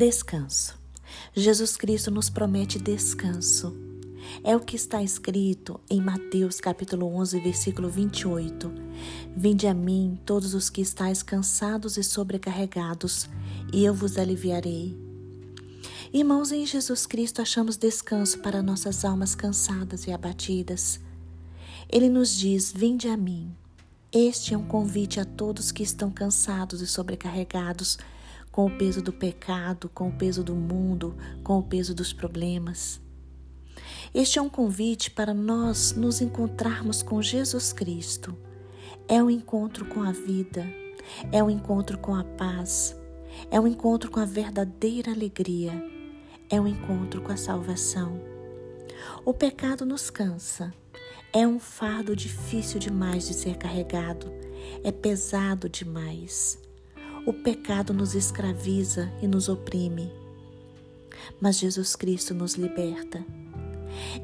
Descanso. Jesus Cristo nos promete descanso. É o que está escrito em Mateus capítulo 11, versículo 28. Vinde a mim todos os que estáis cansados e sobrecarregados, e eu vos aliviarei. Irmãos, em Jesus Cristo achamos descanso para nossas almas cansadas e abatidas. Ele nos diz: Vinde a mim. Este é um convite a todos que estão cansados e sobrecarregados com o peso do pecado, com o peso do mundo, com o peso dos problemas. Este é um convite para nós nos encontrarmos com Jesus Cristo. É um encontro com a vida, é um encontro com a paz, é um encontro com a verdadeira alegria, é um encontro com a salvação. O pecado nos cansa, é um fardo difícil demais de ser carregado, é pesado demais. O pecado nos escraviza e nos oprime. Mas Jesus Cristo nos liberta.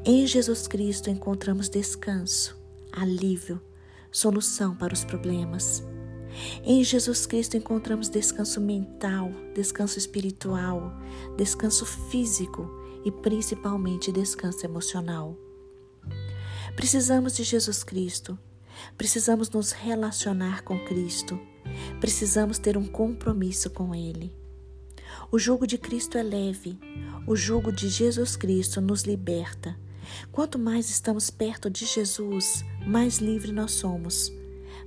Em Jesus Cristo encontramos descanso, alívio, solução para os problemas. Em Jesus Cristo encontramos descanso mental, descanso espiritual, descanso físico e principalmente descanso emocional. Precisamos de Jesus Cristo. Precisamos nos relacionar com Cristo. Precisamos ter um compromisso com Ele. O jugo de Cristo é leve, o jugo de Jesus Cristo nos liberta. Quanto mais estamos perto de Jesus, mais livre nós somos.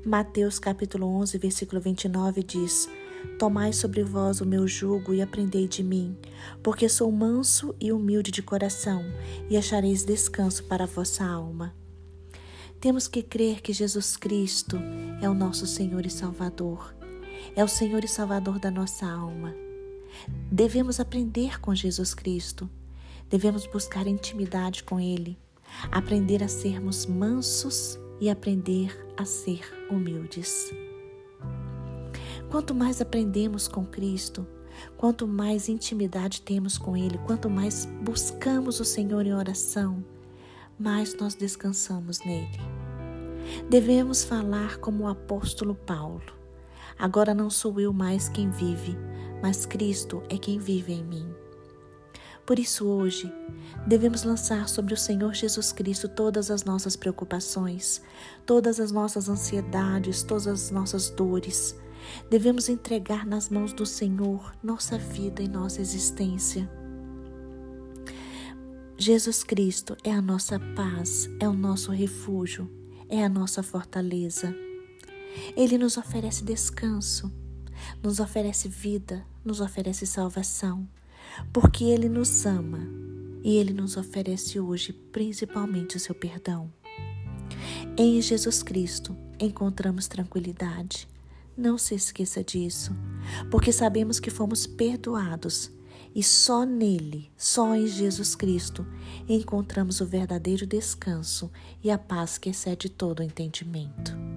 Mateus capítulo 11, versículo 29 diz: Tomai sobre vós o meu jugo e aprendei de mim, porque sou manso e humilde de coração, e achareis descanso para a vossa alma. Temos que crer que Jesus Cristo é o nosso Senhor e Salvador, é o Senhor e Salvador da nossa alma. Devemos aprender com Jesus Cristo, devemos buscar intimidade com Ele, aprender a sermos mansos e aprender a ser humildes. Quanto mais aprendemos com Cristo, quanto mais intimidade temos com Ele, quanto mais buscamos o Senhor em oração, mais nós descansamos nele. Devemos falar como o apóstolo Paulo. Agora não sou eu mais quem vive, mas Cristo é quem vive em mim. Por isso, hoje, devemos lançar sobre o Senhor Jesus Cristo todas as nossas preocupações, todas as nossas ansiedades, todas as nossas dores. Devemos entregar nas mãos do Senhor nossa vida e nossa existência. Jesus Cristo é a nossa paz, é o nosso refúgio, é a nossa fortaleza. Ele nos oferece descanso, nos oferece vida, nos oferece salvação, porque Ele nos ama e Ele nos oferece hoje principalmente o seu perdão. Em Jesus Cristo encontramos tranquilidade. Não se esqueça disso, porque sabemos que fomos perdoados e só nele, só em Jesus Cristo, encontramos o verdadeiro descanso e a paz que excede todo o entendimento.